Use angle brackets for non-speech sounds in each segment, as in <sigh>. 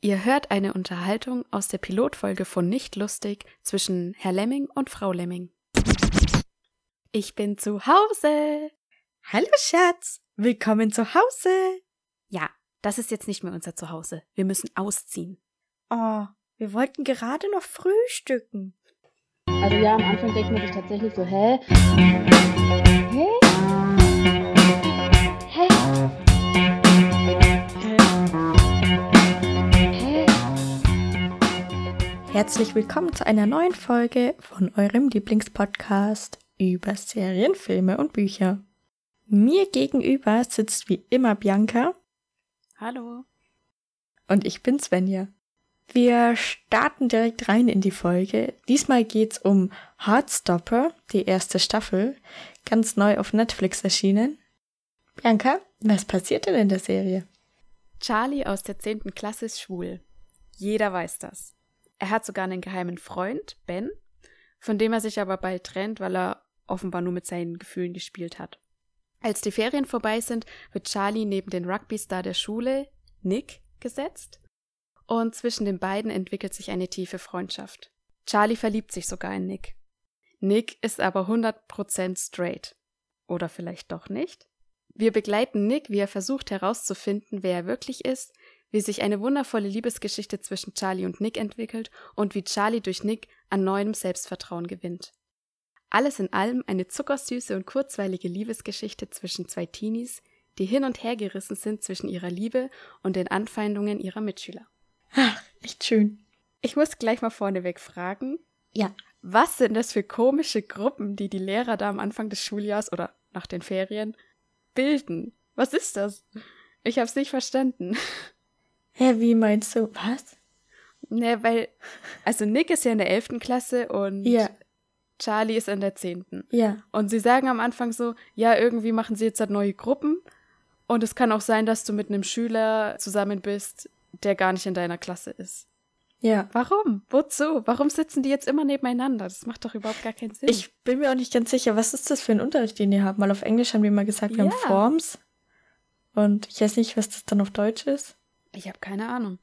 Ihr hört eine Unterhaltung aus der Pilotfolge von Nicht lustig zwischen Herr Lemming und Frau Lemming. Ich bin zu Hause. Hallo Schatz, willkommen zu Hause. Ja, das ist jetzt nicht mehr unser Zuhause. Wir müssen ausziehen. Oh, wir wollten gerade noch frühstücken. Also ja, am Anfang denkt man sich tatsächlich so, hä? Hä? Herzlich willkommen zu einer neuen Folge von eurem Lieblingspodcast über Serien, Filme und Bücher. Mir gegenüber sitzt wie immer Bianca Hallo. und ich bin Svenja. Wir starten direkt rein in die Folge. Diesmal geht's um Heartstopper, die erste Staffel, ganz neu auf Netflix erschienen. Bianca, was passiert denn in der Serie? Charlie aus der 10. Klasse ist schwul. Jeder weiß das. Er hat sogar einen geheimen Freund, Ben, von dem er sich aber bald trennt, weil er offenbar nur mit seinen Gefühlen gespielt hat. Als die Ferien vorbei sind, wird Charlie neben den Rugby-Star der Schule, Nick, gesetzt. Und zwischen den beiden entwickelt sich eine tiefe Freundschaft. Charlie verliebt sich sogar in Nick. Nick ist aber 100% straight. Oder vielleicht doch nicht? Wir begleiten Nick, wie er versucht herauszufinden, wer er wirklich ist, wie sich eine wundervolle Liebesgeschichte zwischen Charlie und Nick entwickelt und wie Charlie durch Nick an neuem Selbstvertrauen gewinnt. Alles in allem eine zuckersüße und kurzweilige Liebesgeschichte zwischen zwei Teenies, die hin und her gerissen sind zwischen ihrer Liebe und den Anfeindungen ihrer Mitschüler. Ach, echt schön. Ich muss gleich mal vorneweg fragen, Ja. was sind das für komische Gruppen, die die Lehrer da am Anfang des Schuljahrs oder nach den Ferien bilden? Was ist das? Ich hab's nicht verstanden. <laughs> Hä, wie meinst du? Was? Ne, weil, also Nick ist ja in der 11. Klasse und Ja, Charlie ist in der 10. ja. Und sie sagen am Anfang so, ja, irgendwie machen sie jetzt halt neue Gruppen. Und es kann auch sein, dass du mit einem Schüler zusammen bist, der gar nicht in deiner Klasse ist. Ja. Warum? Wozu? Warum sitzen die jetzt immer nebeneinander? Das macht doch überhaupt gar keinen Sinn. Ich bin mir auch nicht ganz sicher, was ist das für ein Unterricht, den ihr habt? Mal auf Englisch haben die mal gesagt, wir Ja. haben Forms. Und ich weiß nicht, was das dann auf Deutsch ist. Ich habe keine Ahnung.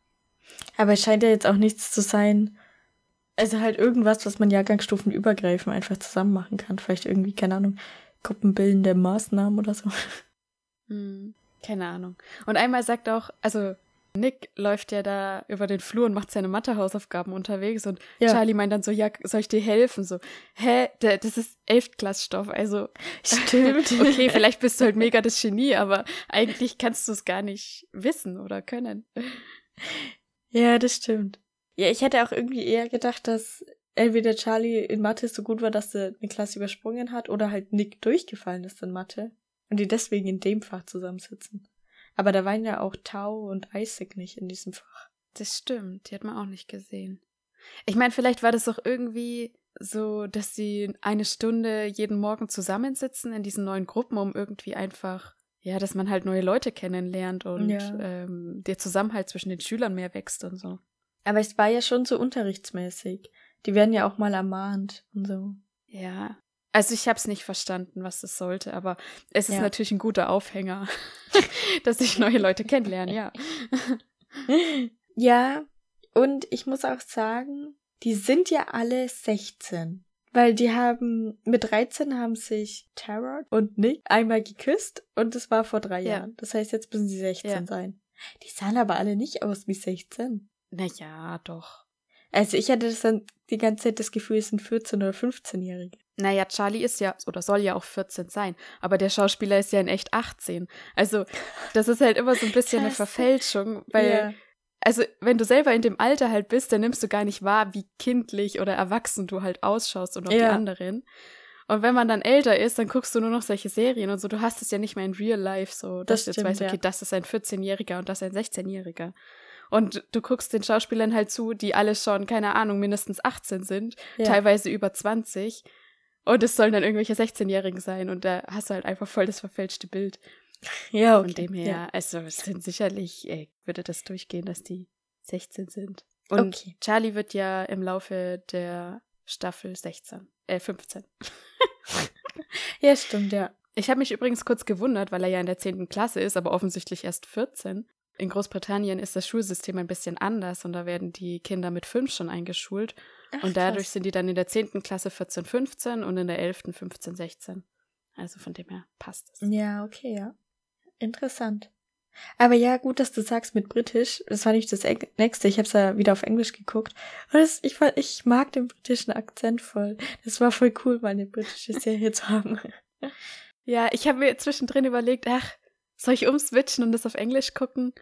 Aber es scheint ja jetzt auch nichts zu sein. Also halt irgendwas, was man jahrgangsstufenübergreifend einfach zusammen machen kann. Vielleicht irgendwie, keine Ahnung, gruppenbildende Maßnahmen oder so. Hm, keine Ahnung. Und einmal sagt auch, also Nick läuft ja da über den Flur und macht seine Mathehausaufgaben unterwegs und Ja. Charlie meint dann so, ja, soll ich dir helfen? So, hä, das ist Elftklassstoff, also <laughs> Stimmt. okay, vielleicht bist du halt mega das Genie, aber eigentlich kannst du es gar nicht wissen oder können. Ja, das stimmt. Ja, ich hätte auch irgendwie eher gedacht, dass entweder Charlie in Mathe so gut war, dass er eine Klasse übersprungen hat, oder halt Nick durchgefallen ist in Mathe. Und die deswegen in dem Fach zusammensitzen. Aber da waren ja auch Tau und Isaac nicht in diesem Fach. Das stimmt, die hat man auch nicht gesehen. Ich meine, vielleicht war das doch irgendwie so, dass sie eine Stunde jeden Morgen zusammensitzen in diesen neuen Gruppen, um irgendwie einfach, ja, dass man halt neue Leute kennenlernt und Ja. ähm, der Zusammenhalt zwischen den Schülern mehr wächst und so. Aber es war ja schon so unterrichtsmäßig. Die werden ja auch mal ermahnt und so. Ja. Also ich habe es nicht verstanden, was das sollte, aber es ist Ja. natürlich ein guter Aufhänger, <laughs> dass ich neue Leute kennenlerne, ja. <laughs> Ja, und ich muss auch sagen, die sind ja alle 16. Weil die haben, mit 13 haben sich Tara und Nick einmal geküsst und das war vor drei Ja. Jahren. Das heißt, jetzt müssen sie 16 Ja. sein. Die sahen aber alle nicht aus wie 16. Naja, doch. Also ich hatte das dann die ganze Zeit das Gefühl, es sind 14- oder 15-Jährige. Naja, Charlie ist ja oder soll ja auch 14 sein, aber der Schauspieler ist ja in echt 18. Also, das ist halt immer so ein bisschen eine. Verfälschung, weil, ja. also, wenn du selber in dem Alter halt bist, dann nimmst du gar nicht wahr, wie kindlich oder erwachsen du halt ausschaust und auch die Ja. anderen. Und wenn man dann älter ist, dann guckst du nur noch solche Serien und so, du hast es ja nicht mehr in real life so, dass Das du jetzt weißt, okay, ja. das ist ein 14-Jähriger und das ein 16-Jähriger. Und du guckst den Schauspielern halt zu, die alle schon, keine Ahnung, mindestens 18 sind, Ja. teilweise über 20. Und es sollen dann irgendwelche 16-Jährigen sein und da hast du halt einfach voll das verfälschte Bild. Ja, okay. Von dem her, Ja. also es sind sicherlich, ey, würde das durchgehen, dass die 16 sind. Und Okay. Charlie wird ja im Laufe der Staffel 16, äh 15. <laughs> ja, stimmt, ja. Ich habe mich übrigens kurz gewundert, weil er ja in der 10. Klasse ist, aber offensichtlich erst 14. in Großbritannien ist das Schulsystem ein bisschen anders und da werden die Kinder mit fünf schon eingeschult. Ach, und dadurch krass. sind die dann in der 10. Klasse 14, 15 und in der 11. 15, 16. Also von dem her passt es. Ja, okay, ja. Interessant. Aber ja, gut, dass du sagst mit Britisch. Das war nicht das Eng- nächste. Ich habe es ja wieder auf Englisch geguckt. Und das, ich, ich mag den britischen Akzent voll. Das war voll cool, mal eine britische Serie <laughs> zu haben. Ja, ich habe mir zwischendrin überlegt, ach, soll ich umswitchen und das auf Englisch gucken?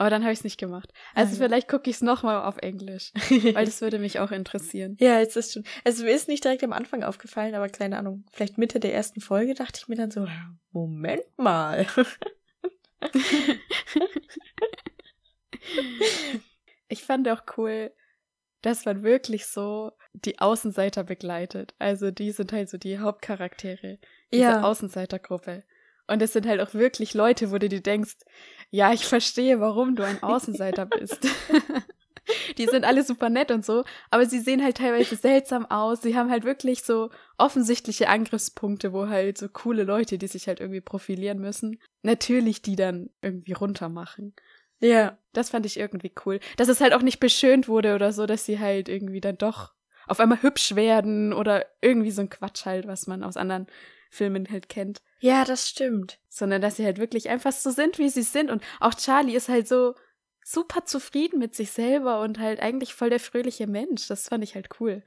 Aber dann habe ich es nicht gemacht. Also Ah, ja. vielleicht gucke ich es nochmal auf Englisch, <laughs> weil das würde mich auch interessieren. ja, es ist schon. Also mir ist nicht direkt am Anfang aufgefallen, aber keine Ahnung. Vielleicht Mitte der ersten Folge dachte ich mir dann so, Moment mal. <laughs> Ich fand auch cool, dass man wirklich so die Außenseiter begleitet. Also die sind halt so die Hauptcharaktere dieser Ja. Außenseitergruppe. Und es sind halt auch wirklich Leute, wo du dir denkst, ja, ich verstehe, warum du ein Außenseiter <laughs> bist. <laughs> die sind alle super nett und so, aber sie sehen halt teilweise seltsam aus. Sie haben halt wirklich so offensichtliche Angriffspunkte, wo halt so coole Leute, die sich halt irgendwie profilieren müssen, natürlich die dann irgendwie runtermachen. Ja. Das fand ich irgendwie cool. Dass es halt auch nicht beschönt wurde oder so, dass sie halt irgendwie dann doch auf einmal hübsch werden oder irgendwie so ein Quatsch halt, was man aus anderen Filmen halt kennt. Ja, das stimmt. Sondern dass sie halt wirklich einfach so sind, wie sie sind. Und auch Charlie ist halt so super zufrieden mit sich selber und halt eigentlich voll der fröhliche Mensch. Das fand ich halt cool.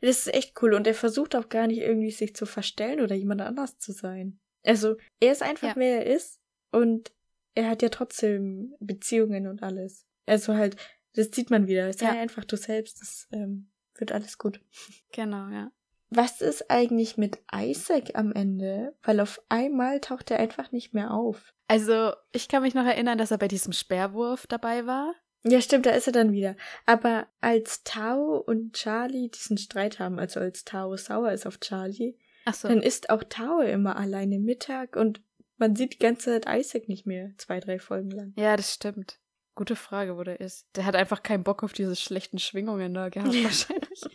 Das ist echt cool. Und er versucht auch gar nicht irgendwie sich zu verstellen oder jemand anders zu sein. Also, er ist einfach, Ja. wer er ist. Und er hat ja trotzdem Beziehungen und alles. Also halt, das sieht man wieder. Sei Ja. einfach du selbst. Das ähm, wird alles gut. Genau, ja. Was ist eigentlich mit Isaac am Ende? Weil auf einmal taucht er einfach nicht mehr auf. Also, ich kann mich noch erinnern, dass er bei diesem Speerwurf dabei war. Ja, stimmt, da ist er dann wieder. Aber als Tao und Charlie diesen Streit haben, also als Tao sauer ist auf Charlie, so. dann ist auch Tao immer alleine Mittag und man sieht die ganze Zeit Isaac nicht mehr, zwei, drei Folgen lang. Ja, das stimmt. Gute Frage, wo der ist. Der hat einfach keinen Bock auf diese schlechten Schwingungen da gehabt, wahrscheinlich. <laughs>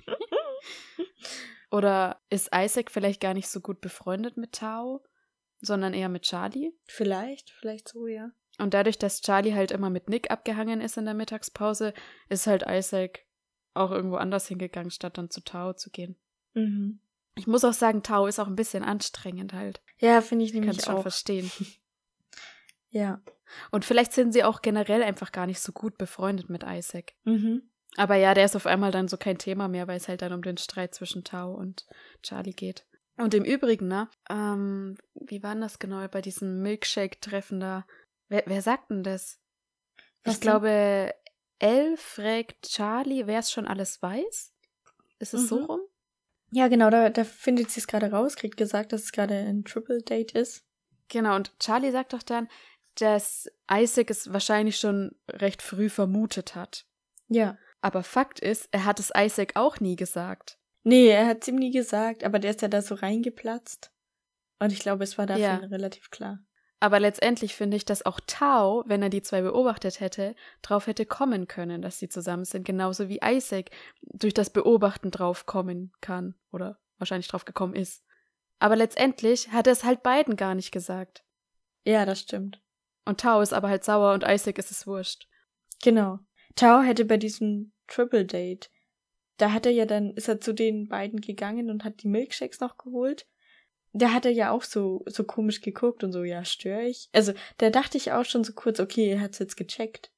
Oder ist Isaac vielleicht gar nicht so gut befreundet mit Tao, sondern eher mit Charlie? Vielleicht, vielleicht so, ja. Und dadurch, dass Charlie halt immer mit Nick abgehangen ist in der Mittagspause, ist halt Isaac auch irgendwo anders hingegangen, statt dann zu Tao zu gehen. Mhm. Ich muss auch sagen, Tao ist auch ein bisschen anstrengend halt. Ja, finde ich Ich kann es nämlich schon auch. verstehen. <laughs> Ja. Und vielleicht sind sie auch generell einfach gar nicht so gut befreundet mit Isaac. Mhm. Aber ja, der ist auf einmal dann so kein Thema mehr, weil es halt dann um den Streit zwischen Tao und Charlie geht. Und im Übrigen, ne, ähm, wie war denn das genau bei diesem Milkshake-Treffen da? Wer, wer sagt denn das? Was ich denn? glaube, Elle fragt Charlie, wer es schon alles weiß. Ist es so Mhm. rum? Ja, genau, da, da findet sie es gerade raus, kriegt gesagt, dass es gerade ein Triple Date ist. Genau, und Charlie sagt doch dann, dass Isaac es wahrscheinlich schon recht früh vermutet hat. Ja. Aber Fakt ist, er hat es Isaac auch nie gesagt. Nee, er hat es ihm nie gesagt, aber der ist ja da so reingeplatzt. Und ich glaube, es war dafür Ja. relativ klar. Aber letztendlich finde ich, dass auch Tao, wenn er die zwei beobachtet hätte, drauf hätte kommen können, dass sie zusammen sind, genauso wie Isaac durch das Beobachten drauf kommen kann oder wahrscheinlich drauf gekommen ist. Aber letztendlich hat er es halt beiden gar nicht gesagt. Ja, das stimmt. Und Tao ist aber halt sauer und Isaac ist es wurscht. Genau. Tao hätte bei diesem Triple Date, da hat er ja dann, ist er zu den beiden gegangen und hat die Milkshakes noch geholt. Da hat er ja auch so, so komisch geguckt und so, ja, störe ich. Also, da dachte ich auch schon so kurz, okay, er hat's jetzt gecheckt.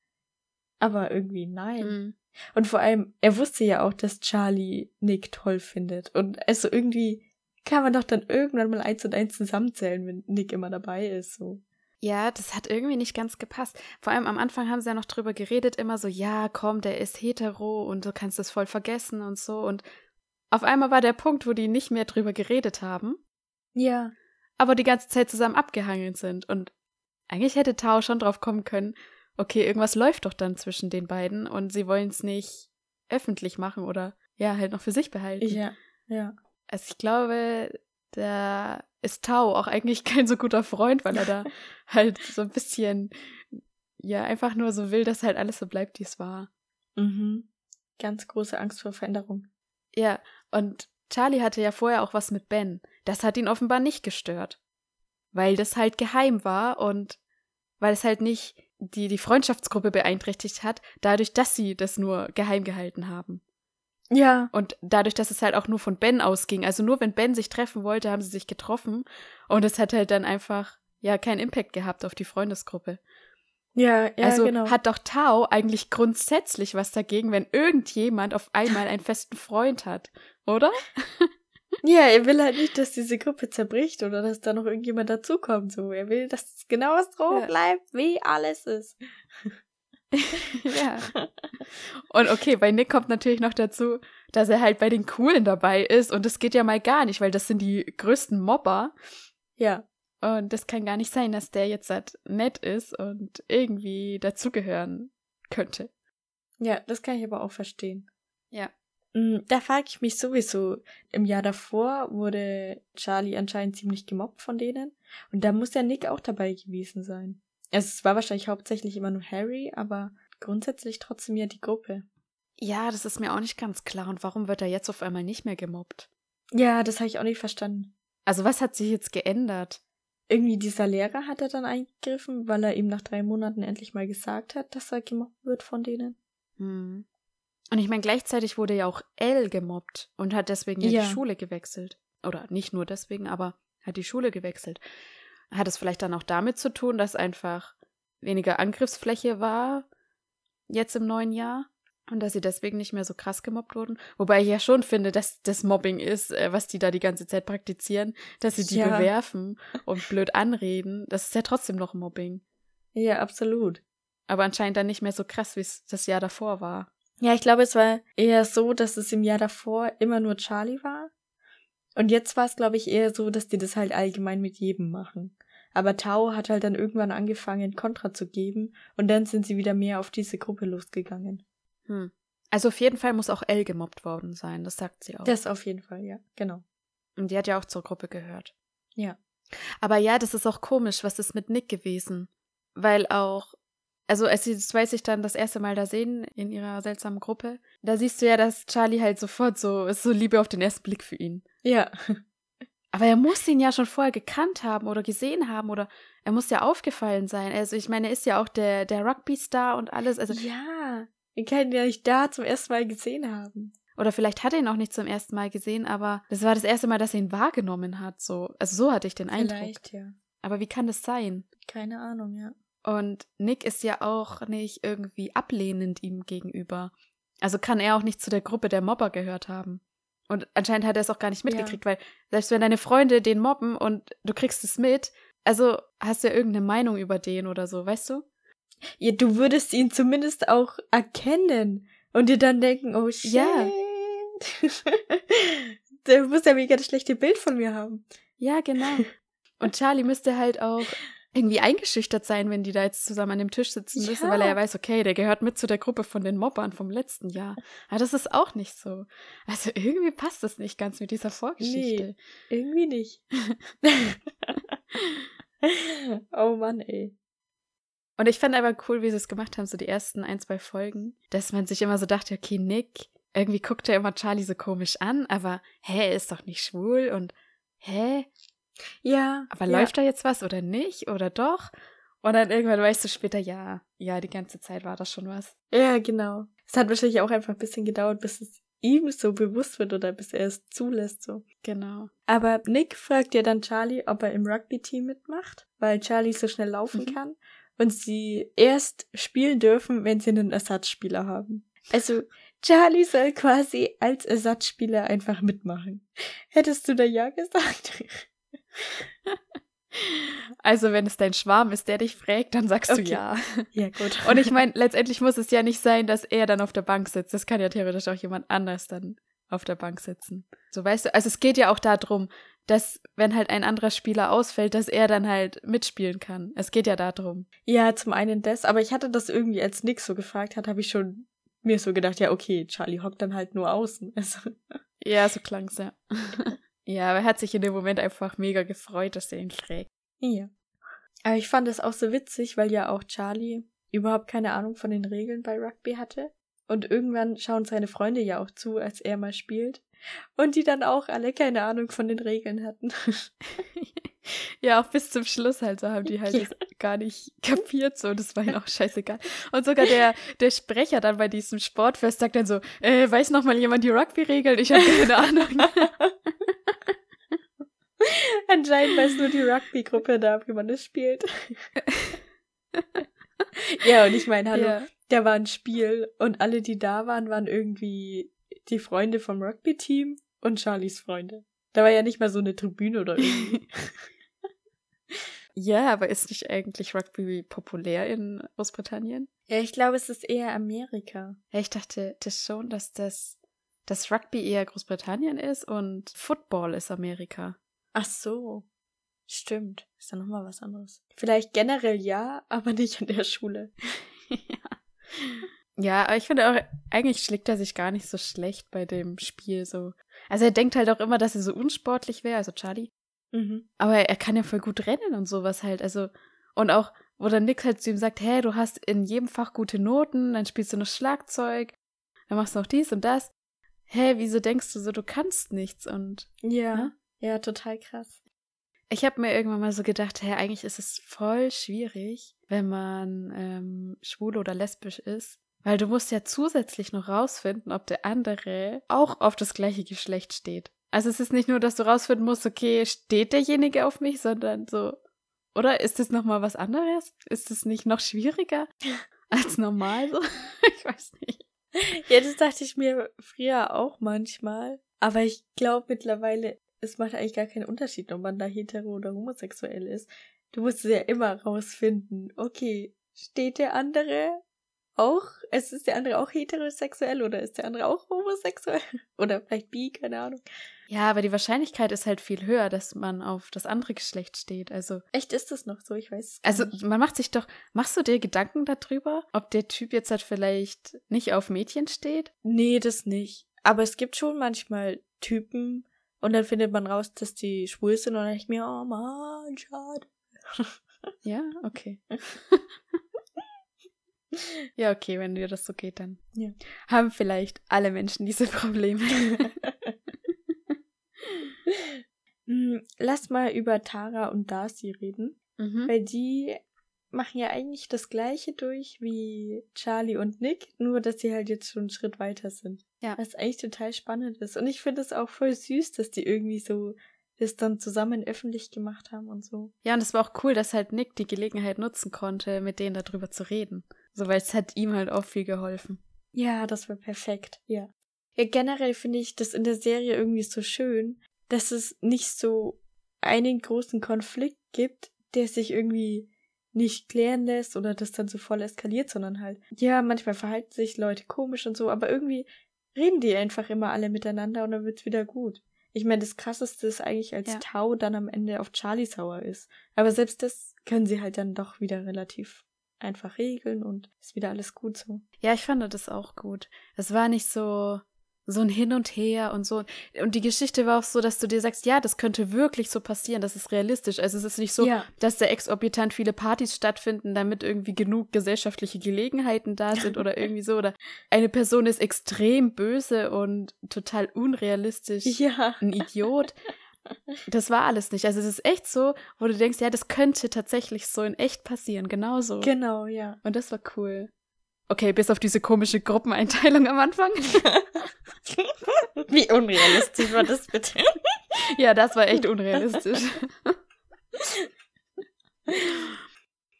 Aber irgendwie nein. Mhm. Und vor allem, er wusste ja auch, dass Charlie Nick toll findet. Und also irgendwie kann man doch dann irgendwann mal eins und eins zusammenzählen, wenn Nick immer dabei ist, so. Ja, das hat irgendwie nicht ganz gepasst. Vor allem am Anfang haben sie ja noch drüber geredet, immer so, ja, komm, der ist hetero und du kannst das voll vergessen und so. Und auf einmal war der Punkt, wo die nicht mehr drüber geredet haben, Ja. aber die ganze Zeit zusammen abgehangen sind. Und eigentlich hätte Tao schon drauf kommen können, okay, irgendwas läuft doch dann zwischen den beiden und sie wollen es nicht öffentlich machen oder ja, halt noch für sich behalten. Ja. Ja. Also ich glaube, da ist Tao auch eigentlich <laughs> kein so guter Freund, weil er da <laughs> halt so ein bisschen, ja, einfach nur so will, dass halt alles so bleibt, wie es war. Mhm. Ganz große Angst vor Veränderung. Ja, und Charlie hatte ja vorher auch was mit Ben. Das hat ihn offenbar nicht gestört. Weil das halt geheim war und weil es halt nicht die die Freundschaftsgruppe beeinträchtigt hat, dadurch, dass sie das nur geheim gehalten haben. Ja. Und dadurch, dass es halt auch nur von Ben ausging, also nur wenn Ben sich treffen wollte, haben sie sich getroffen und es hat halt dann einfach ja keinen Impact gehabt auf die Freundesgruppe. Ja, ja, also genau. hat doch Tao eigentlich grundsätzlich was dagegen, wenn irgendjemand auf einmal einen festen Freund hat, oder? <laughs> Ja, er will halt nicht, dass diese Gruppe zerbricht oder dass da noch irgendjemand dazukommt. So, er will, dass es genau so Ja. bleibt, wie alles ist. <laughs> ja. Und okay, bei Nick kommt natürlich noch dazu, dass er halt bei den Coolen dabei ist und das geht ja mal gar nicht, weil das sind die größten Mobber Ja. und das kann gar nicht sein, dass der jetzt halt nett ist und irgendwie dazugehören könnte. Ja, das kann ich aber auch verstehen. Ja. Mm, Da frage ich mich sowieso, im Jahr davor wurde Charlie anscheinend ziemlich gemobbt von denen. Und da muss ja Nick auch dabei gewesen sein. Also es war wahrscheinlich hauptsächlich immer nur Harry, aber grundsätzlich trotzdem ja die Gruppe. Ja, das ist mir auch nicht ganz klar. Und warum wird er jetzt auf einmal nicht mehr gemobbt? Ja, das habe ich auch nicht verstanden. Also was hat sich jetzt geändert? Irgendwie dieser Lehrer hat er dann eingegriffen, weil er ihm nach drei Monaten endlich mal gesagt hat, dass er gemobbt wird von denen. Hm. Und ich meine, gleichzeitig wurde ja auch Elle gemobbt und hat deswegen ja, Ja. die Schule gewechselt. Oder nicht nur deswegen, aber hat die Schule gewechselt. Hat es vielleicht dann auch damit zu tun, dass einfach weniger Angriffsfläche war jetzt im neuen Jahr und dass sie deswegen nicht mehr so krass gemobbt wurden? Wobei ich ja schon finde, dass das Mobbing ist, äh, was die da die ganze Zeit praktizieren, dass sie die Ja. bewerfen und blöd anreden. Das ist ja trotzdem noch Mobbing. Ja, absolut. Aber anscheinend dann nicht mehr so krass, wie es das Jahr davor war. Ja, ich glaube, es war eher so, dass es im Jahr davor immer nur Charlie war. Und jetzt war es, glaube ich, eher so, dass die das halt allgemein mit jedem machen. Aber Tao hat halt dann irgendwann angefangen, Kontra zu geben und dann sind sie wieder mehr auf diese Gruppe losgegangen. Hm. Also auf jeden Fall muss auch Elle gemobbt worden sein, das sagt sie auch. Das auf jeden Fall, ja, genau. Und die hat ja auch zur Gruppe gehört. Ja. Aber ja, das ist auch komisch, was ist mit Nick gewesen? Weil auch, also als sie zwei sich dann das erste Mal da sehen in ihrer seltsamen Gruppe, da siehst du ja, dass Charlie halt sofort so, ist so Liebe auf den ersten Blick für ihn. Ja. Aber er muss ihn ja schon vorher gekannt haben oder gesehen haben oder er muss ja aufgefallen sein. Also ich meine, er ist ja auch der, der Rugby-Star und alles. Also, ja. Ich kann ihn ja nicht da zum ersten Mal gesehen haben. Oder vielleicht hat er ihn auch nicht zum ersten Mal gesehen, aber das war das erste Mal, dass er ihn wahrgenommen hat. So. Also so hatte ich den Eindruck. Vielleicht, ja. Aber wie kann das sein? Keine Ahnung, ja. Und Nick ist ja auch nicht irgendwie ablehnend ihm gegenüber. Also kann er auch nicht zu der Gruppe der Mobber gehört haben. Und anscheinend hat er es auch gar nicht mitgekriegt, weil selbst wenn deine Freunde den mobben und du kriegst es mit, also hast du ja irgendeine Meinung über den oder so, weißt du? Ja, du würdest ihn zumindest auch erkennen und dir dann denken, oh shit. Ja. <laughs> Der muss ja mega das schlechte Bild von mir haben. Ja, genau. <laughs> Und Charlie müsste halt auch irgendwie eingeschüchtert sein, wenn die da jetzt zusammen an dem Tisch sitzen müssen, Ja. weil er ja weiß, okay, der gehört mit zu der Gruppe von den Mobbern vom letzten Jahr. Aber das ist auch nicht so. Also irgendwie passt das nicht ganz mit dieser Vorgeschichte. Irgendwie nicht. <laughs> oh Mann, ey. Und ich fand aber cool, wie sie es gemacht haben, so die ersten ein, zwei Folgen, dass man sich immer so dachte, okay, Nick, irgendwie guckt er immer Charlie so komisch an, aber hä, er ist doch nicht schwul und hä, Ja. aber ja. läuft da jetzt was oder nicht oder doch? Und dann irgendwann weißt du später, ja, ja, die ganze Zeit war das schon was. Ja, genau. Es hat wahrscheinlich auch einfach ein bisschen gedauert, bis es ihm so bewusst wird oder bis er es zulässt, so. Genau. Aber Nick fragt ja dann Charlie, ob er im Rugby-Team mitmacht, weil Charlie so schnell laufen Mhm. kann und sie erst spielen dürfen, wenn sie einen Ersatzspieler haben. Also Charlie soll quasi als Ersatzspieler einfach mitmachen. Hättest du da ja gesagt? <laughs> Also, wenn es dein Schwarm ist, der dich fragt, dann sagst Okay. du ja. ja, gut. Und ich meine, letztendlich muss es ja nicht sein, dass er dann auf der Bank sitzt. Das kann ja theoretisch auch jemand anders dann auf der Bank sitzen. So weißt du, also es geht ja auch darum, dass wenn halt ein anderer Spieler ausfällt, dass er dann halt mitspielen kann. Es geht ja darum. Ja, zum einen das, aber ich hatte das irgendwie, als Nick so gefragt hat, habe ich schon mir so gedacht, ja, okay, Charlie hockt dann halt nur außen. <laughs> Also, Ja, so klang's ja. Ja, aber er hat sich in dem Moment einfach mega gefreut, dass er ihn fragt. ja. Aber ich fand es auch so witzig, weil ja auch Charlie überhaupt keine Ahnung von den Regeln bei Rugby hatte. Und irgendwann schauen seine Freunde ja auch zu, als er mal spielt. Und die dann auch alle keine Ahnung von den Regeln hatten. <laughs> ja, auch bis zum Schluss halt, so haben die halt Ja. das gar nicht <laughs> kapiert, so, das war ihnen auch scheißegal. Und sogar der, der Sprecher dann bei diesem Sportfest sagt dann so, äh, weiß noch mal jemand die Rugby-Regeln? Ich habe keine <laughs> Ahnung. <laughs> Anscheinend weiß nur die Rugby-Gruppe da, wie man das spielt. <laughs> ja, und ich meine, hallo, Ja. da war ein Spiel und alle, die da waren, waren irgendwie die Freunde vom Rugby-Team und Charlies Freunde. Da war ja nicht mal so eine Tribüne oder irgendwie. <laughs> ja, aber ist nicht eigentlich Rugby populär in Großbritannien? ja, ich glaube, es ist eher Amerika. Ja, ich dachte das schon, dass das, das Rugby eher Großbritannien ist und Football ist Amerika. Ach so. Stimmt. Ist ja nochmal was anderes. Vielleicht generell ja, aber nicht an der Schule. <laughs> Ja, aber ich finde auch, eigentlich schlägt er sich gar nicht so schlecht bei dem Spiel so. Also er denkt halt auch immer, dass er so unsportlich wäre, also Charlie. Mhm. Aber er kann ja voll gut rennen und sowas halt. Also, und auch, wo dann Nick halt zu ihm sagt, hey, du hast in jedem Fach gute Noten, dann spielst du noch Schlagzeug, dann machst du noch dies und das. Hä, wieso denkst du so, du kannst nichts? Und Ja. Ne? Ja, total krass. ich habe mir irgendwann mal so gedacht, hä, eigentlich ist es voll schwierig, wenn man ähm, schwul oder lesbisch ist. Weil du musst ja zusätzlich noch rausfinden, ob der andere auch auf das gleiche Geschlecht steht. Also es ist nicht nur, dass du rausfinden musst, okay, steht derjenige auf mich, sondern so, oder ist das nochmal was anderes? Ist es nicht noch schwieriger <laughs> als normal so? <laughs> ich weiß nicht. Ja, das dachte ich mir früher auch manchmal. Aber ich glaube mittlerweile, es macht eigentlich gar keinen Unterschied, ob man da hetero oder homosexuell ist. Du musst es ja immer rausfinden. Okay, steht der andere auch, es ist der andere auch heterosexuell oder ist der andere auch homosexuell? <laughs> Oder vielleicht bi, keine Ahnung. Ja, aber die Wahrscheinlichkeit ist halt viel höher, dass man auf das andere Geschlecht steht. Also Echt ist das noch so? Ich weiß Also nicht. man macht sich doch, machst du dir Gedanken darüber, ob der Typ jetzt halt vielleicht nicht auf Mädchen steht? Nee, das nicht. Aber es gibt schon manchmal Typen und dann findet man raus, dass die schwul sind und dann ich mir, oh Mann, schade. <laughs> Ja, okay. <laughs> ja, okay, wenn dir das so geht, dann Ja. haben vielleicht alle Menschen diese Probleme. Hm, <laughs> Lass mal über Tara und Darcy reden, mhm. weil die machen ja eigentlich das gleiche durch wie Charlie und Nick, nur dass sie halt jetzt schon einen Schritt weiter sind. Ja. Was eigentlich total spannend ist. Und ich finde es auch voll süß, dass die irgendwie so das dann zusammen öffentlich gemacht haben und so. Ja, und es war auch cool, dass halt Nick die Gelegenheit nutzen konnte, mit denen darüber zu reden. So, weil es hat ihm halt auch viel geholfen. Ja, das war perfekt, ja. Ja, generell finde ich das in der Serie irgendwie so schön, dass es nicht so einen großen Konflikt gibt, der sich irgendwie nicht klären lässt oder das dann so voll eskaliert, sondern halt, ja, manchmal verhalten sich Leute komisch und so, aber irgendwie reden die einfach immer alle miteinander und dann wird's wieder gut. Ich meine, das krasseste ist eigentlich, als Ja. Tau dann am Ende auf Charlie sauer ist. Aber selbst das können sie halt dann doch wieder relativ einfach regeln und ist wieder alles gut so. Ja, ich fand das auch gut. Es war nicht so so ein Hin und Her und so. Und die Geschichte war auch so, dass du dir sagst, ja, das könnte wirklich so passieren, das ist realistisch. Also es ist nicht so, Ja. dass da exorbitant viele Partys stattfinden, damit irgendwie genug gesellschaftliche Gelegenheiten da sind oder irgendwie so. Oder eine Person ist extrem böse und total unrealistisch. Ja. Ein Idiot. Das war alles nicht. Also es ist echt so, wo du denkst, ja, das könnte tatsächlich so in echt passieren, genauso. Genau, ja. Und das war cool. Okay, bis auf diese komische Gruppeneinteilung am Anfang. <laughs> Wie unrealistisch war das bitte? <laughs> ja, das war echt unrealistisch. <laughs>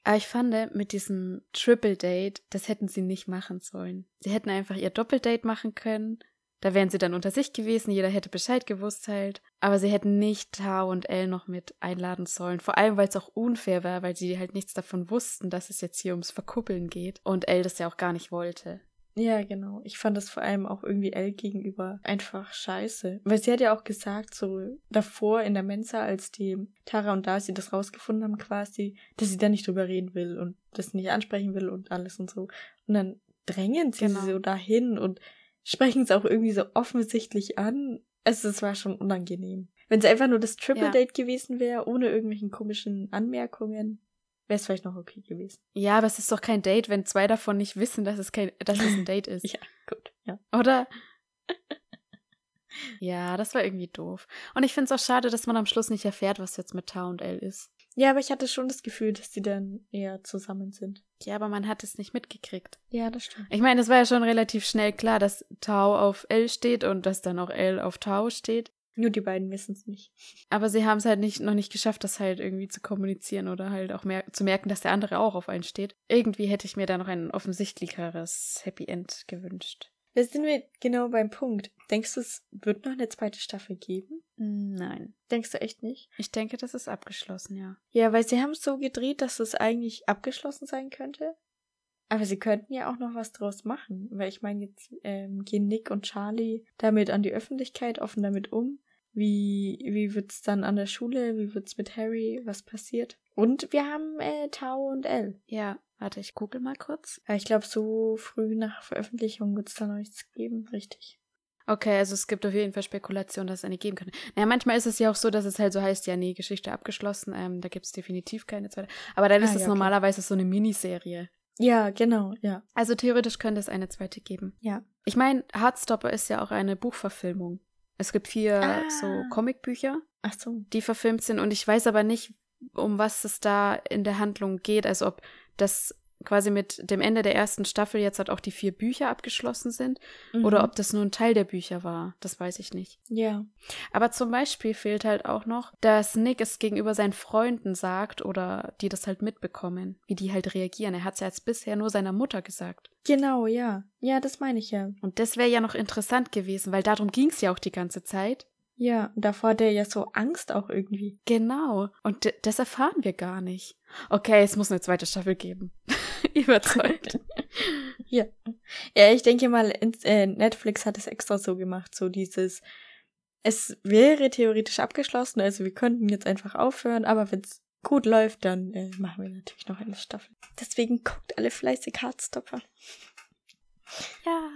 Aber ich fand, mit diesem Triple Date, das hätten sie nicht machen sollen. Sie hätten einfach ihr Doppeldate machen können. Da wären sie dann unter sich gewesen, jeder hätte Bescheid gewusst halt. Aber sie hätten nicht Tao und Elle noch mit einladen sollen. Vor allem, weil es auch unfair war, weil sie halt nichts davon wussten, dass es jetzt hier ums Verkuppeln geht. Und Elle das ja auch gar nicht wollte. Ja, genau. Ich fand das vor allem auch irgendwie Elle gegenüber einfach scheiße. Weil sie hat ja auch gesagt, so davor in der Mensa, als die Tara und Darcy das rausgefunden haben quasi, dass sie da nicht drüber reden will und das nicht ansprechen will und alles und so. Und dann drängen sie Genau. sie so dahin und sprechen es auch irgendwie so offensichtlich an. Also es war schon unangenehm. Wenn es einfach nur das Triple Ja. Date gewesen wäre, ohne irgendwelchen komischen Anmerkungen, wäre es vielleicht noch okay gewesen. Ja, aber es ist doch kein Date, wenn zwei davon nicht wissen, dass es kein, dass es ein Date <laughs> ist. Ja, Ja. Oder? <laughs> ja, das war irgendwie doof. Und ich finde es auch schade, dass man am Schluss nicht erfährt, was jetzt mit Tau und L ist. Ja, aber ich hatte schon das Gefühl, dass die dann eher zusammen sind. Ja, aber man hat es nicht mitgekriegt. Ja, das stimmt. Ich meine, es war ja schon relativ schnell klar, dass Tau auf L steht und dass dann auch L auf Tau steht. Nur die beiden wissen es nicht. Aber sie haben es halt nicht, noch nicht geschafft, das halt irgendwie zu kommunizieren oder halt auch mer zu merken, dass der andere auch auf einen steht. Irgendwie hätte ich mir da noch ein offensichtlicheres Happy End gewünscht. Da sind wir genau beim Punkt. Denkst du, es wird noch eine zweite Staffel geben? Nein. Denkst du echt nicht? Ich denke, das ist abgeschlossen, ja. Ja, weil sie haben es so gedreht, dass es eigentlich abgeschlossen sein könnte. Aber sie könnten ja auch noch was draus machen. Weil ich meine, jetzt ähm, gehen Nick und Charlie damit an die Öffentlichkeit, offen damit um. Wie, wie wird's dann an der Schule? Wie wird's mit Harry? Was passiert? Und wir haben äh, Tau und Elle. Ja, warte, ich google mal kurz. Aber ich glaube, so früh nach Veröffentlichung wird's da noch nichts geben, richtig. Okay, also es gibt auf jeden Fall Spekulationen, dass es eine geben könnte. Naja, manchmal ist es ja auch so, dass es halt so heißt, ja, nee, Geschichte abgeschlossen, ähm, da gibt es definitiv keine zweite. Aber dann Ah, ist ja, es okay. normalerweise so eine Miniserie. Ja, genau, ja. Also theoretisch könnte es eine zweite geben. Ja. Ich meine, Heartstopper ist ja auch eine Buchverfilmung. Es gibt vier Ah. so Comicbücher, Ach so. die verfilmt sind und ich weiß aber nicht, um was es da in der Handlung geht. Also ob das quasi mit dem Ende der ersten Staffel jetzt halt auch die vier Bücher abgeschlossen sind Mhm. oder ob das nur ein Teil der Bücher war. Das weiß ich nicht. Ja. Aber zum Beispiel fehlt halt auch noch, dass Nick es gegenüber seinen Freunden sagt oder die das halt mitbekommen, wie die halt reagieren. Er hat es ja jetzt bisher nur seiner Mutter gesagt. Genau, ja. Ja, das meine ich ja. Und das wäre ja noch interessant gewesen, weil darum ging es ja auch die ganze Zeit. Ja, und davor hat er ja so Angst auch irgendwie. Genau. Und das erfahren wir gar nicht. Okay, es muss eine zweite Staffel geben. <laughs> Überzeugt. <laughs> Ja. Ja, ich denke mal, äh, Netflix hat es extra so gemacht, so dieses, es wäre theoretisch abgeschlossen, also wir könnten jetzt einfach aufhören, aber wenn es gut läuft, dann äh, machen wir natürlich noch eine Staffel. Deswegen guckt alle fleißig Hardstopper. ja.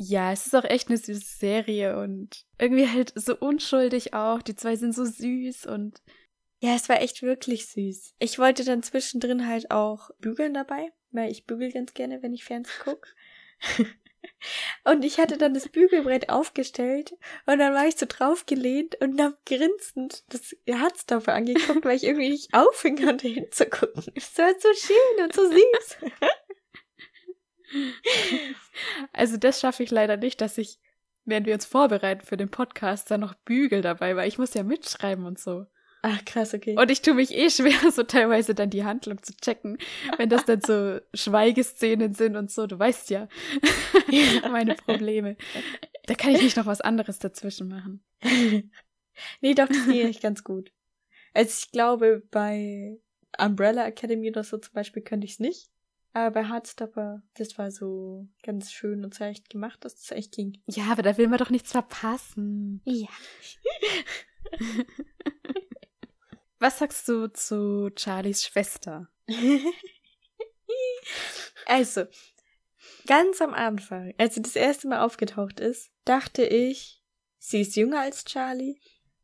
Ja, es ist auch echt eine süße Serie und irgendwie halt so unschuldig auch. Die zwei sind so süß und Ja, es war echt wirklich süß. Ich wollte dann zwischendrin halt auch bügeln dabei, weil ich bügel ganz gerne, wenn ich Fernsehen gucke. <laughs> und ich hatte dann das Bügelbrett aufgestellt und dann war ich so draufgelehnt und hab grinsend das Herztopfer angeguckt, weil ich irgendwie nicht aufhören konnte <laughs> hinzugucken. Es war so schön und so süß. <laughs> Also das schaffe ich leider nicht, dass ich, während wir uns vorbereiten für den Podcast, dann noch bügel dabei, weil ich muss ja mitschreiben und so. Ach, krass, okay. Und ich tue mich eh schwer, <laughs> so teilweise dann die Handlung zu checken, wenn das dann so <laughs> Schweigeszenen sind und so. Du weißt ja <laughs> meine Probleme. Da kann ich nicht noch was anderes dazwischen machen. nee, doch, das ging echt ganz gut. Also ich glaube, bei Umbrella Academy oder so zum Beispiel könnte ich es nicht. Aber bei Heartstopper, das war so ganz schön und seicht gemacht, dass das echt ging. Ja, aber da will man doch nichts verpassen. Ja. <laughs> Was sagst du zu Charlies Schwester? <laughs> also, ganz am Anfang, als sie das erste Mal aufgetaucht ist, dachte ich, sie ist jünger als Charlie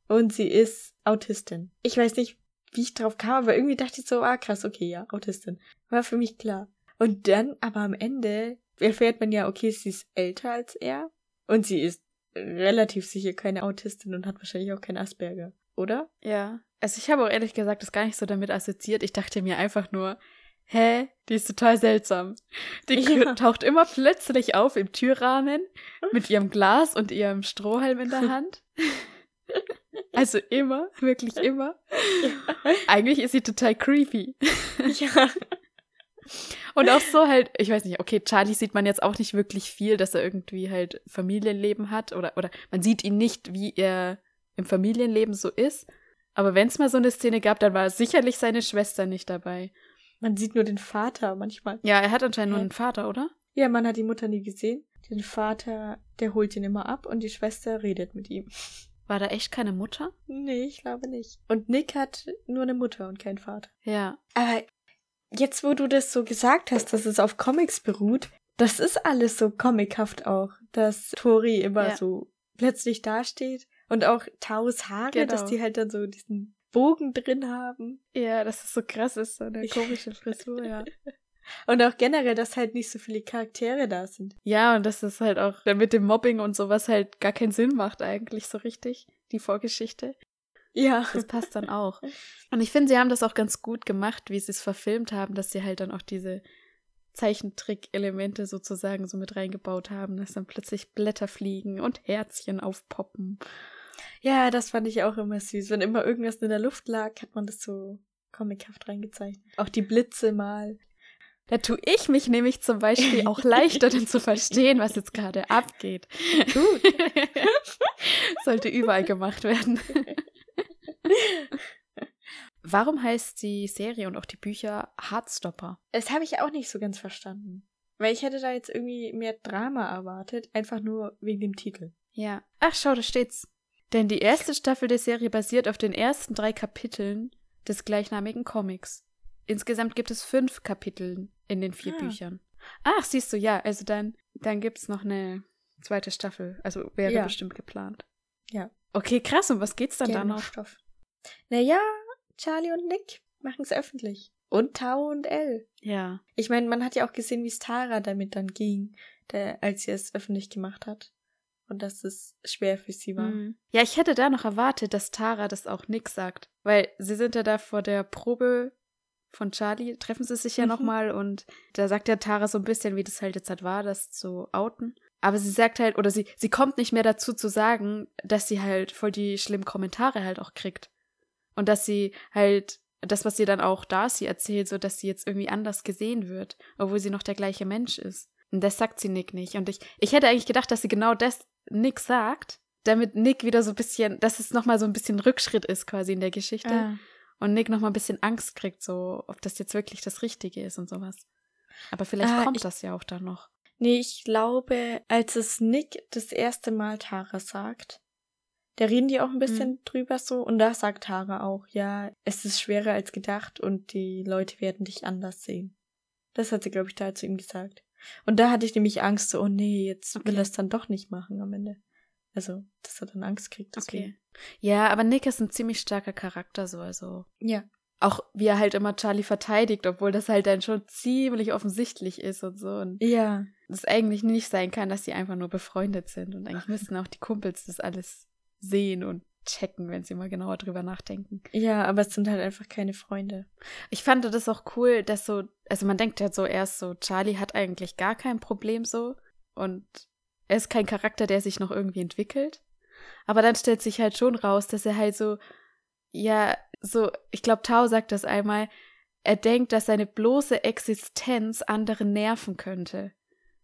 und sie ist Autistin. Ich weiß nicht, wie ich drauf kam, aber irgendwie dachte ich so, ah krass, okay, ja, Autistin. War für mich klar. Und dann, aber am Ende erfährt man ja, okay, sie ist älter als er und sie ist relativ sicher keine Autistin und hat wahrscheinlich auch kein Asperger, oder? Ja. Also ich habe auch ehrlich gesagt das gar nicht so damit assoziiert. Ich dachte mir einfach nur, hä, die ist total seltsam. Die Ja. taucht immer plötzlich auf im Türrahmen mit ihrem Glas und ihrem Strohhalm in der <laughs> Hand. Also immer, wirklich immer. Eigentlich ist sie total creepy. Ja. Und auch so halt, ich weiß nicht, okay, Charlie sieht man jetzt auch nicht wirklich viel, dass er irgendwie halt Familienleben hat oder, oder man sieht ihn nicht, wie er im Familienleben so ist. Aber wenn es mal so eine Szene gab, dann war sicherlich seine Schwester nicht dabei. Man sieht nur den Vater manchmal. Ja, er hat anscheinend nur Hä? einen Vater, oder? Ja, man hat die Mutter nie gesehen. Den Vater, der holt ihn immer ab und die Schwester redet mit ihm. War da echt keine Mutter? Nee, ich glaube nicht. Und Nick hat nur eine Mutter und keinen Vater. Ja. Aber jetzt, wo du das so gesagt hast, dass es auf Comics beruht, das ist alles so comichaft auch, dass Tori immer Ja. so plötzlich dasteht und auch Taus Haare, Genau. dass die halt dann so diesen Bogen drin haben. Ja, dass es so krass ist, so eine komische Frisur, ja. <laughs> Und auch generell, dass halt nicht so viele Charaktere da sind. Ja, und dass es halt auch mit dem Mobbing und sowas halt gar keinen Sinn macht eigentlich so richtig, die Vorgeschichte. Ja. Das passt dann auch. <laughs> Und ich finde, sie haben das auch ganz gut gemacht, wie sie es verfilmt haben, dass sie halt dann auch diese Zeichentrick-Elemente sozusagen so mit reingebaut haben, dass dann plötzlich Blätter fliegen und Herzchen aufpoppen. Ja, das fand ich auch immer süß. Wenn immer irgendwas in der Luft lag, hat man das so comichaft reingezeichnet. Auch die Blitze mal. Da tue ich mich nämlich zum Beispiel auch leichter, dann zu verstehen, was jetzt gerade abgeht. Gut. <laughs> Sollte überall gemacht werden. Warum heißt die Serie und auch die Bücher Heartstopper? Das habe ich auch nicht so ganz verstanden. Weil ich hätte da jetzt irgendwie mehr Drama erwartet, einfach nur wegen dem Titel. Ja. Ach, schau, da steht's. Denn die erste Staffel der Serie basiert auf den ersten drei Kapiteln des gleichnamigen Comics. Insgesamt gibt es fünf Kapitel in den vier Ah. Büchern. Ach, siehst du, ja, also dann, dann gibt's noch eine zweite Staffel. Also wäre Ja. bestimmt geplant. Ja. Okay, krass. Und was geht's dann da noch? Stoff. Naja, Charlie und Nick machen es öffentlich. Und Tao und Elle. Ja. Ich meine, man hat ja auch gesehen, wie es Tara damit dann ging, der, als sie es öffentlich gemacht hat. Und dass es schwer für sie war. Mhm. Ja, ich hätte da noch erwartet, dass Tara das auch Nick sagt. Weil sie sind ja da vor der Probe von Charlie, treffen sie sich ja Mhm. nochmal und da sagt ja Tara so ein bisschen, wie das halt jetzt halt war, das zu outen. Aber sie sagt halt, oder sie, sie kommt nicht mehr dazu zu sagen, dass sie halt voll die schlimmen Kommentare halt auch kriegt. Und dass sie halt, das, was sie dann auch Darcy erzählt, so dass sie jetzt irgendwie anders gesehen wird, obwohl sie noch der gleiche Mensch ist. Und das sagt sie Nick nicht. Und ich, ich hätte eigentlich gedacht, dass sie genau das Nick sagt, damit Nick wieder so ein bisschen, dass es nochmal so ein bisschen Rückschritt ist quasi in der Geschichte. Ah. Und Nick nochmal ein bisschen Angst kriegt, so, ob das jetzt wirklich das Richtige ist und sowas. Aber vielleicht Ah, kommt ich- das ja auch dann noch. Nee, ich glaube, als es Nick das erste Mal Tara sagt, da reden die auch ein bisschen drüber so und da sagt Tara auch, ja, es ist schwerer als gedacht und die Leute werden dich anders sehen. Das hat sie, glaube ich, da zu ihm gesagt. Und da hatte ich nämlich Angst, so, oh nee, jetzt will Okay. er es dann doch nicht machen am Ende. Also, dass er dann Angst kriegt. Deswegen. Okay. Ja, aber Nick ist ein ziemlich starker Charakter, so, also. Ja. Auch wie er halt immer Charlie verteidigt, obwohl das halt dann schon ziemlich offensichtlich ist und so. Und Ja. es eigentlich nicht sein kann, dass sie einfach nur befreundet sind. Und eigentlich müssten auch die Kumpels das alles sehen und checken, wenn sie mal genauer drüber nachdenken. Ja, aber es sind halt einfach keine Freunde. Ich fand das auch cool, dass so, also man denkt ja so erst so, Charlie hat eigentlich gar kein Problem so und er ist kein Charakter, der sich noch irgendwie entwickelt. Aber dann stellt sich halt schon raus, dass er halt so, ja, so, ich glaube, Tao sagt das einmal, er denkt, dass seine bloße Existenz andere nerven könnte.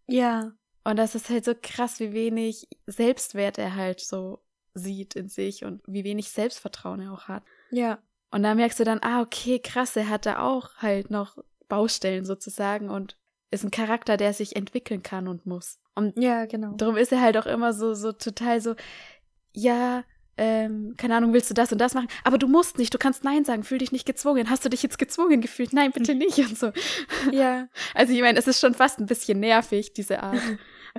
Ja. Und das ist halt so krass, wie wenig Selbstwert er halt so sieht in sich und wie wenig Selbstvertrauen er auch hat. Ja. Und da merkst du dann, ah, okay, krass, er hat da auch halt noch Baustellen sozusagen und ist ein Charakter, der sich entwickeln kann und muss. Und Ja, genau. darum ist er halt auch immer so, so total so, ja, ähm, keine Ahnung, willst du das und das machen? Aber du musst nicht, du kannst Nein sagen, fühl dich nicht gezwungen. Hast du dich jetzt gezwungen gefühlt? Nein, bitte <laughs> nicht und so. Ja. <laughs> Also ich meine, es ist schon fast ein bisschen nervig, diese Art.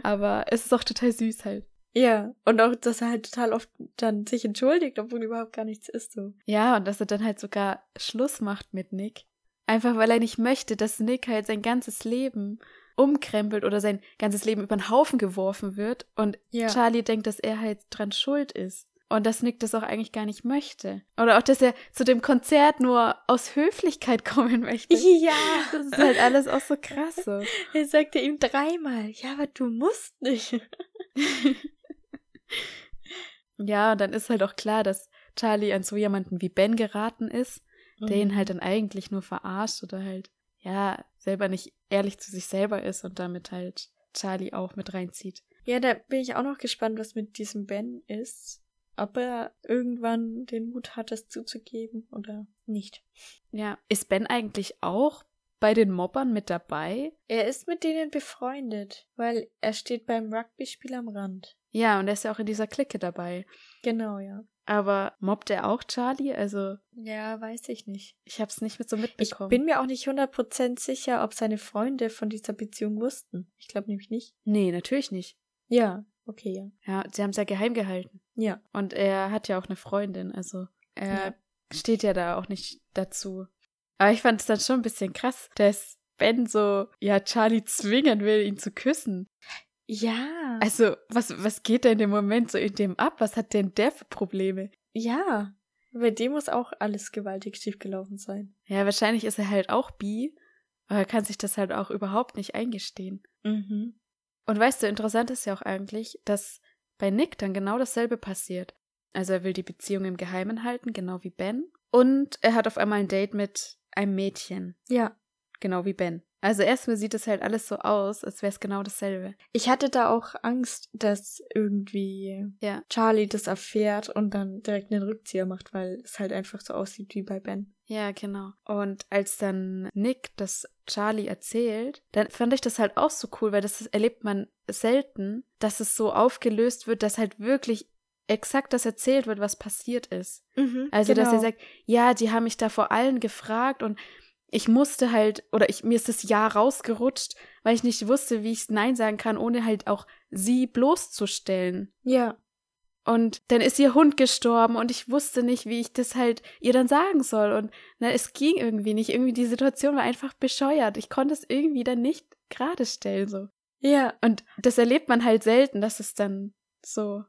Aber es ist auch total süß halt. Ja, und auch, dass er halt total oft dann sich entschuldigt, obwohl überhaupt gar nichts ist so. Ja, und dass er dann halt sogar Schluss macht mit Nick. Einfach weil er nicht möchte, dass Nick halt sein ganzes Leben umkrempelt oder sein ganzes Leben über den Haufen geworfen wird und Ja. Charlie denkt, dass er halt dran schuld ist. Und dass Nick das auch eigentlich gar nicht möchte. Oder auch, dass er zu dem Konzert nur aus Höflichkeit <laughs> kommen möchte. Ja. Das ist halt alles auch so krass so. <laughs> Er sagte ihm dreimal, ja, aber du musst nicht. <laughs> Ja, und dann ist halt auch klar, dass Charlie an so jemanden wie Ben geraten ist, der ihn halt dann eigentlich nur verarscht oder halt, ja, selber nicht ehrlich zu sich selber ist und damit halt Charlie auch mit reinzieht. Ja, da bin ich auch noch gespannt, was mit diesem Ben ist. Ob er irgendwann den Mut hat, das zuzugeben oder nicht. Ja, ist Ben eigentlich auch bei den Mobbern mit dabei? Er ist mit denen befreundet, weil er steht beim Rugby-Spiel am Rand. Ja, und er ist ja auch in dieser Clique dabei. Genau, ja. Aber mobbt er auch Charlie? Also, Ja, weiß ich nicht. ich hab's nicht mit so Ich mitbekommen. bin mir auch nicht 100% sicher, ob seine Freunde von dieser Beziehung wussten. Ich glaube nämlich nicht. nee, natürlich nicht. Ja, okay, ja. Ja, sie haben es ja geheim gehalten. Ja. Und er hat ja auch eine Freundin, also er Ja. steht ja da auch nicht dazu. Aber ich fand es dann schon ein bisschen krass, dass Ben so, ja, Charlie zwingen will, ihn zu küssen. Ja. Also, was, was geht denn im Moment so in dem ab? Was hat denn der für Probleme? Ja. Bei dem muss auch alles gewaltig schiefgelaufen sein. Ja, wahrscheinlich ist er halt auch bi, aber er kann sich das halt auch überhaupt nicht eingestehen. Mhm. Und weißt du, interessant ist ja auch eigentlich, dass bei Nick dann genau dasselbe passiert. Also er will die Beziehung im Geheimen halten, genau wie Ben. Und er hat auf einmal ein Date mit einem Mädchen, Ja. genau wie Ben. Also erstmal sieht es halt alles so aus, als wäre es genau dasselbe. Ich hatte da auch Angst, dass irgendwie Ja. Charlie das erfährt und dann direkt einen Rückzieher macht, weil es halt einfach so aussieht wie bei Ben. Ja, genau. Und als dann Nick das Charlie erzählt, dann fand ich das halt auch so cool, weil das erlebt man selten, dass es so aufgelöst wird, dass halt wirklich exakt das erzählt wird, was passiert ist. Mhm, Also, dass er sagt, ja, die haben mich da vor allen gefragt und ich musste halt, oder ich, mir ist das Ja rausgerutscht, weil ich nicht wusste, wie ich Nein sagen kann, ohne halt auch sie bloßzustellen. Ja. Und dann ist ihr Hund gestorben und ich wusste nicht, wie ich das halt ihr dann sagen soll. Und na, es ging irgendwie nicht. Irgendwie die Situation war einfach bescheuert. Ich konnte es irgendwie dann nicht gerade stellen, so. Ja. Und das erlebt man halt selten, dass es dann so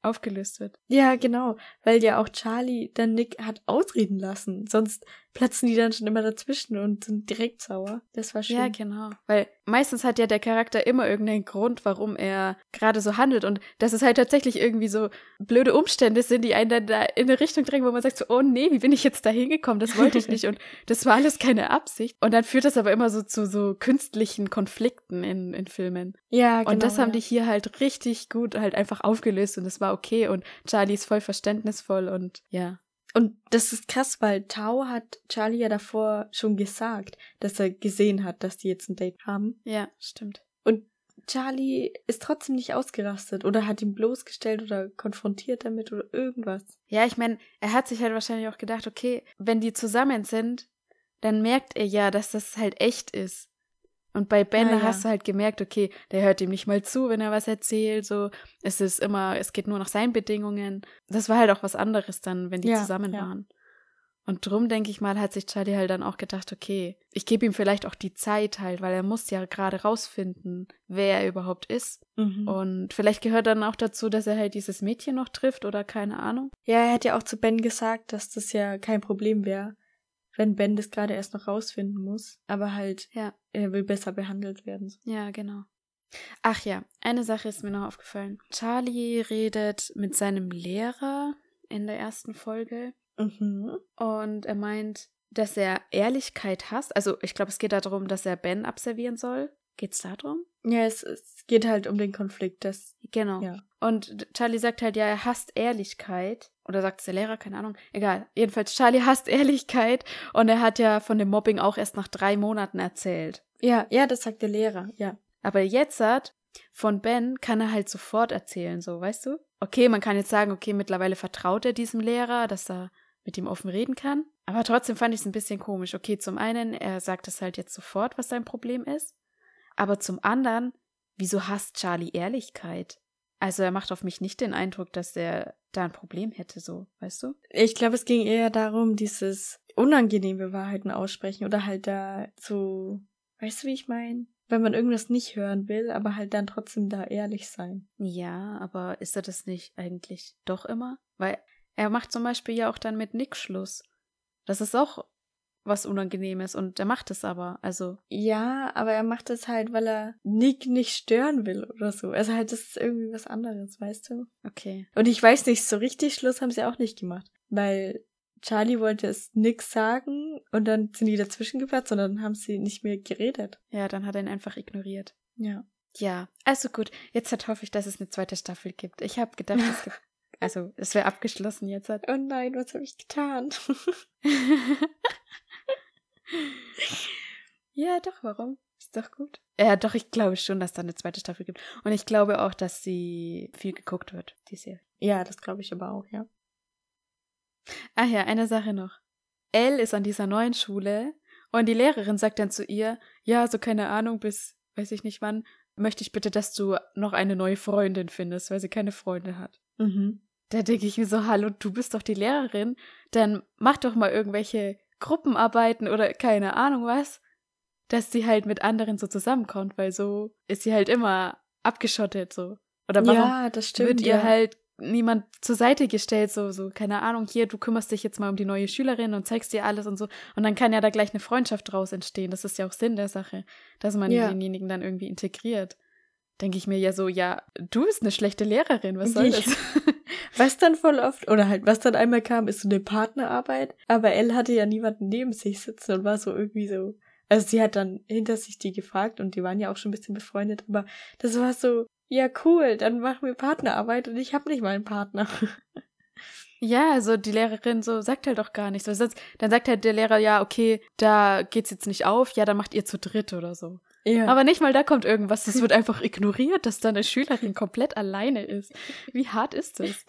aufgelöst wird. Ja, genau. Weil ja auch Charlie dann Nick hat ausreden lassen. Sonst platzen die dann schon immer dazwischen und sind direkt sauer. Das war schön. Ja, genau. Weil meistens hat ja der Charakter immer irgendeinen Grund, warum er gerade so handelt. Und dass es halt tatsächlich irgendwie so blöde Umstände sind, die einen dann da in eine Richtung drängen, wo man sagt so, oh nee, wie bin ich jetzt da hingekommen? Das wollte ich nicht. <laughs> Und das war alles keine Absicht. Und dann führt das aber immer so zu so künstlichen Konflikten in, in Filmen. Ja, genau. und das haben ja. die hier halt richtig gut halt einfach aufgelöst und es war okay. Und Charlie ist voll verständnisvoll und ja. Und das ist krass, weil Tao hat Charlie ja davor schon gesagt, dass er gesehen hat, dass die jetzt ein Date haben. Ja, stimmt. Und Charlie ist trotzdem nicht ausgerastet oder hat ihn bloßgestellt oder konfrontiert damit oder irgendwas. Ja, ich meine, er hat sich halt wahrscheinlich auch gedacht, okay, wenn die zusammen sind, dann merkt er ja, dass das halt echt ist. Und bei Ben Ja, ja. hast du halt gemerkt, okay, der hört ihm nicht mal zu, wenn er was erzählt, so. Es ist immer, es geht nur nach seinen Bedingungen. Das war halt auch was anderes dann, wenn die Ja, zusammen waren. Und drum, denke ich mal, hat sich Charlie halt dann auch gedacht, okay, ich gebe ihm vielleicht auch die Zeit halt, weil er muss ja gerade rausfinden, wer er überhaupt ist. Mhm. Und vielleicht gehört dann auch dazu, dass er halt dieses Mädchen noch trifft oder keine Ahnung. Ja, er hat ja auch zu Ben gesagt, dass das ja kein Problem wäre, wenn Ben das gerade erst noch rausfinden muss. Aber halt, Ja. er will besser behandelt werden. Ja, genau. Ach ja, eine Sache ist mir noch aufgefallen. Charlie redet mit seinem Lehrer in der ersten Folge Mhm. und er meint, dass er Ehrlichkeit hasst. Also ich glaube, es geht darum, dass er Ben abservieren soll. Geht's darum? Ja, es, es geht halt um den Konflikt, das, Genau. ja. Und Charlie sagt halt, ja, er hasst Ehrlichkeit. Oder sagt es der Lehrer, keine Ahnung. Egal. Jedenfalls, Charlie <laughs> hasst Ehrlichkeit. Und er hat ja von dem Mobbing auch erst nach drei Monaten erzählt. Ja, ja, das sagt der Lehrer, ja. Aber jetzt hat von Ben kann er halt sofort erzählen, so, weißt du? Okay, man kann jetzt sagen, okay, mittlerweile vertraut er diesem Lehrer, dass er mit ihm offen reden kann. Aber trotzdem fand ich es ein bisschen komisch. Okay, zum einen, er sagt es halt jetzt sofort, was sein Problem ist. Aber zum anderen, wieso hasst Charlie Ehrlichkeit? Also er macht auf mich nicht den Eindruck, dass er da ein Problem hätte, so, weißt du? Ich glaube, es ging eher darum, dieses unangenehme Wahrheiten aussprechen oder halt da so, weißt du, wie ich meine? Wenn man irgendwas nicht hören will, aber halt dann trotzdem da ehrlich sein. Ja, aber ist er das nicht eigentlich doch immer? Weil er macht zum Beispiel ja auch dann mit Nick Schluss. Das ist auch was Unangenehmes und er macht es aber. Also, Ja, aber er macht es halt, weil er Nick nicht stören will oder so. Also halt, das ist irgendwie was anderes, weißt du? okay. Und ich weiß nicht, so richtig Schluss haben sie auch nicht gemacht. Weil Charlie wollte es Nick sagen und dann sind die dazwischen geplatzt und dann haben sie nicht mehr geredet. Ja, dann hat er ihn einfach ignoriert. Ja. Ja, also gut. Jetzt halt hoffe ich, dass es eine zweite Staffel gibt. Ich habe gedacht, es gibt. <laughs> Also, es wäre abgeschlossen jetzt. Halt. Oh nein, was habe ich getan? <laughs> ja, doch, warum? Ist doch gut. Ja, doch, ich glaube schon, dass da eine zweite Staffel gibt. Und ich glaube auch, dass sie viel geguckt wird, die Serie. ja, das glaube ich aber auch, ja. Ach ja, eine Sache noch. Elle ist an dieser neuen Schule und die Lehrerin sagt dann zu ihr, ja, so keine Ahnung, bis weiß ich nicht wann, möchte ich bitte, dass du noch eine neue Freundin findest, weil sie keine Freunde hat. Mhm. Da denke ich mir so, hallo, du bist doch die Lehrerin, dann mach doch mal irgendwelche Gruppenarbeiten oder keine Ahnung was. dass sie halt mit anderen so zusammenkommt, weil so ist sie halt immer abgeschottet so. Oder warum ja, das stimmt. wird ihr ja. halt niemand zur Seite gestellt, so, so, keine Ahnung, hier, du kümmerst dich jetzt mal um die neue Schülerin und zeigst dir alles und so. Und dann kann ja da gleich eine Freundschaft draus entstehen. Das ist ja auch Sinn der Sache, dass man Ja. denjenigen dann irgendwie integriert. Denke ich mir ja so, ja, du bist eine schlechte Lehrerin, was soll Ja. das? <laughs> Was dann voll oft, oder halt, was dann einmal kam, ist so eine Partnerarbeit. Aber Elle hatte ja niemanden neben sich sitzen und war so irgendwie so. Also sie hat dann hinter sich die gefragt und die waren ja auch schon ein bisschen befreundet, aber das war so, ja cool, dann machen wir Partnerarbeit und ich habe nicht mal einen Partner. <laughs> Ja, also die Lehrerin so sagt halt auch gar nichts. Dann sagt halt der Lehrer, ja, okay, da geht's jetzt nicht auf, ja, dann macht ihr zu dritt oder so. Ja. Aber nicht mal da kommt irgendwas. Das wird einfach ignoriert, dass da eine Schülerin komplett alleine ist. Wie hart ist das?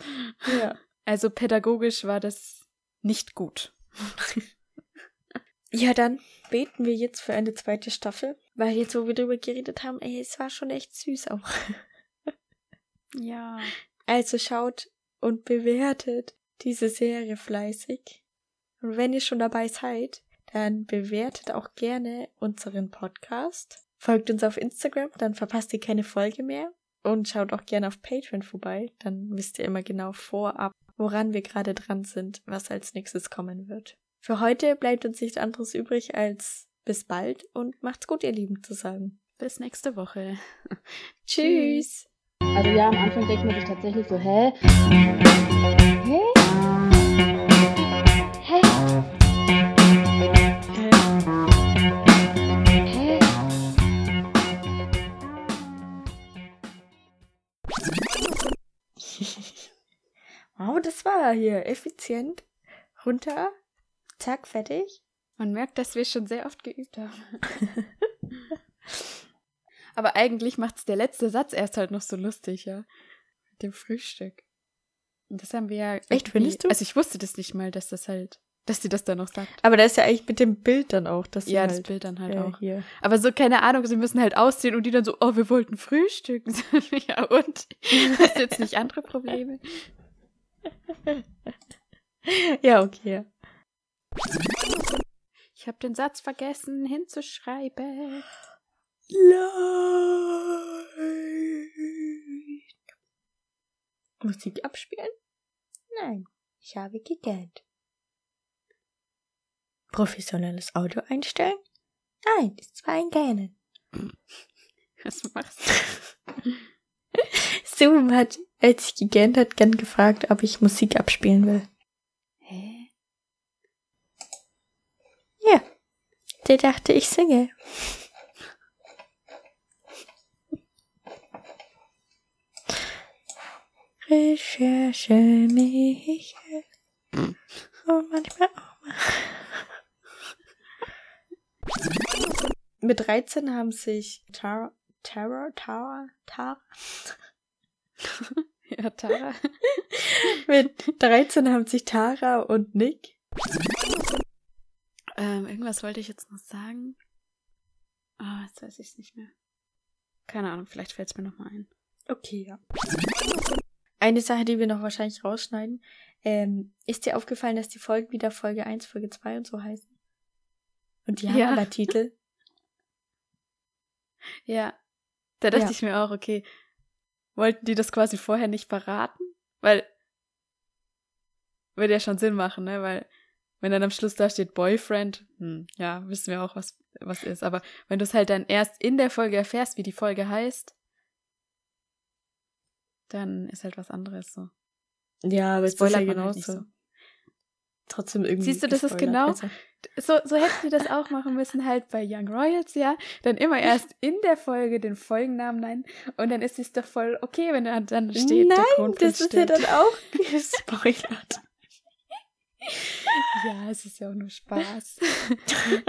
ja. Also pädagogisch war das nicht gut. <laughs> Ja, dann beten wir jetzt für eine zweite Staffel, weil jetzt, wo wir drüber geredet haben, ey, es war schon echt süß auch. <laughs> Ja. Also schaut und bewertet diese Serie fleißig. Und wenn ihr schon dabei seid, dann bewertet auch gerne unseren Podcast. Folgt uns auf Instagram, dann verpasst ihr keine Folge mehr. Und schaut auch gerne auf Patreon vorbei, dann wisst ihr immer genau vorab, woran wir gerade dran sind, was als nächstes kommen wird. Für heute bleibt uns nichts anderes übrig als bis bald und macht's gut, ihr Lieben, zu sagen. Bis nächste Woche. <laughs> Tschüss! Also ja, am Anfang denkt man sich tatsächlich so, hä? Hä? Das hier effizient. Runter. Zack, fertig. Man merkt, dass wir schon sehr oft geübt haben. <laughs> Aber eigentlich macht's der letzte Satz erst halt noch so lustig, ja. Mit dem Frühstück. Und das haben wir ja. irgendwie- findest du? Also ich wusste das nicht mal, dass das halt, dass sie das da noch sagt. Aber da ist ja eigentlich mit dem Bild dann auch, dass sie ja, das halt, Bild dann halt äh, auch. hier. Aber so, keine Ahnung, sie müssen halt aussehen und die dann so, oh, wir wollten frühstücken. <laughs> ja, und? Hast du jetzt nicht andere Probleme? <laughs> Ja, okay. Ich habe den Satz vergessen hinzuschreiben. Musik abspielen? Nein, ich habe gegähnt. Professionelles Audio einstellen? Nein, es war ein Gähnen. Was machst <laughs> du? Zoom hat, als ich gegähnt hat, gern gefragt, ob ich Musik abspielen will. Hä? Ja, der dachte, ich singe. Recherche mich und manchmal auch mal. Mit 13 haben sich Tara, Tara, Tara, Tara, <laughs> Ja, Tara. <laughs> mit 13 haben sich Tara und Nick Ähm, irgendwas wollte ich jetzt noch sagen. Ah, jetzt weiß ich es nicht mehr. Keine Ahnung, vielleicht fällt es mir nochmal ein. Okay, ja. Eine Sache, die wir noch wahrscheinlich rausschneiden. Ähm, ist dir aufgefallen, dass die Folgen wieder Folge 1, Folge 2 und so heißen? Und die haben Ja. aber Titel. <laughs> Ja. Da dachte Ja. ich mir auch, okay, wollten die das quasi vorher nicht verraten? Weil, würde ja schon Sinn machen, ne? Weil, wenn dann am Schluss da steht Boyfriend, hm, ja, wissen wir auch, was, was ist. Aber wenn du es halt dann erst in der Folge erfährst, wie die Folge heißt, dann ist halt was anderes so. Ja, aber es ist ja Spoilert man halt genauso. nicht Trotzdem irgendwie. Siehst du, das ist genau- Also, So, so hätten sie das auch machen müssen, halt bei Young Royals, ja. Dann immer erst in der Folge den Folgennamen nennen. Und dann ist es doch voll okay, wenn dann, dann steht Nein, das ist ja dann auch <laughs> gespoilert. Ja, es ist ja auch nur Spaß. <laughs>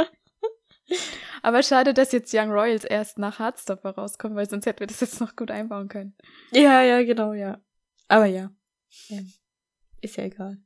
Aber schade, dass jetzt Young Royals erst nach Hardstopper rauskommt, weil sonst hätten wir das jetzt noch gut einbauen können. ja, ja, genau, ja. Aber ja. Ähm, ist ja egal.